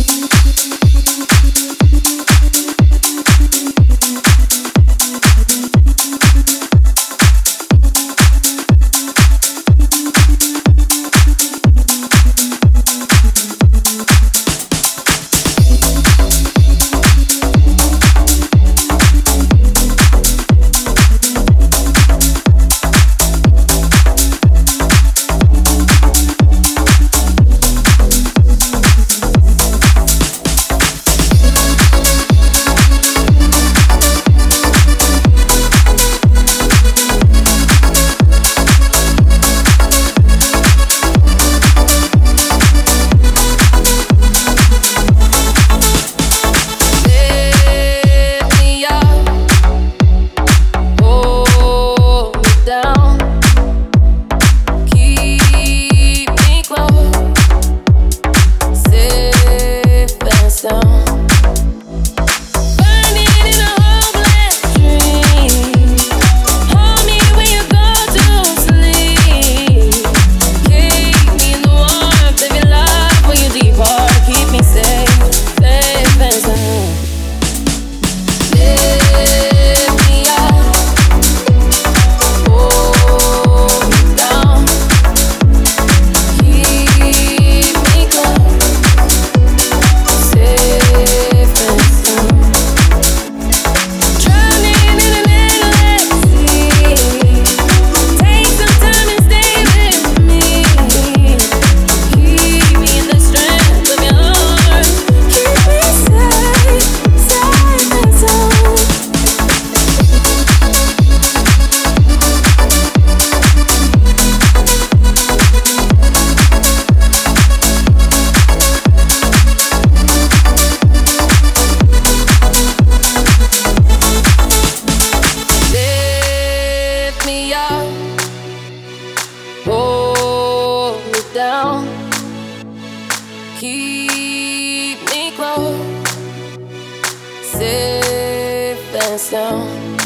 Thank you. Burning close, safe and dream.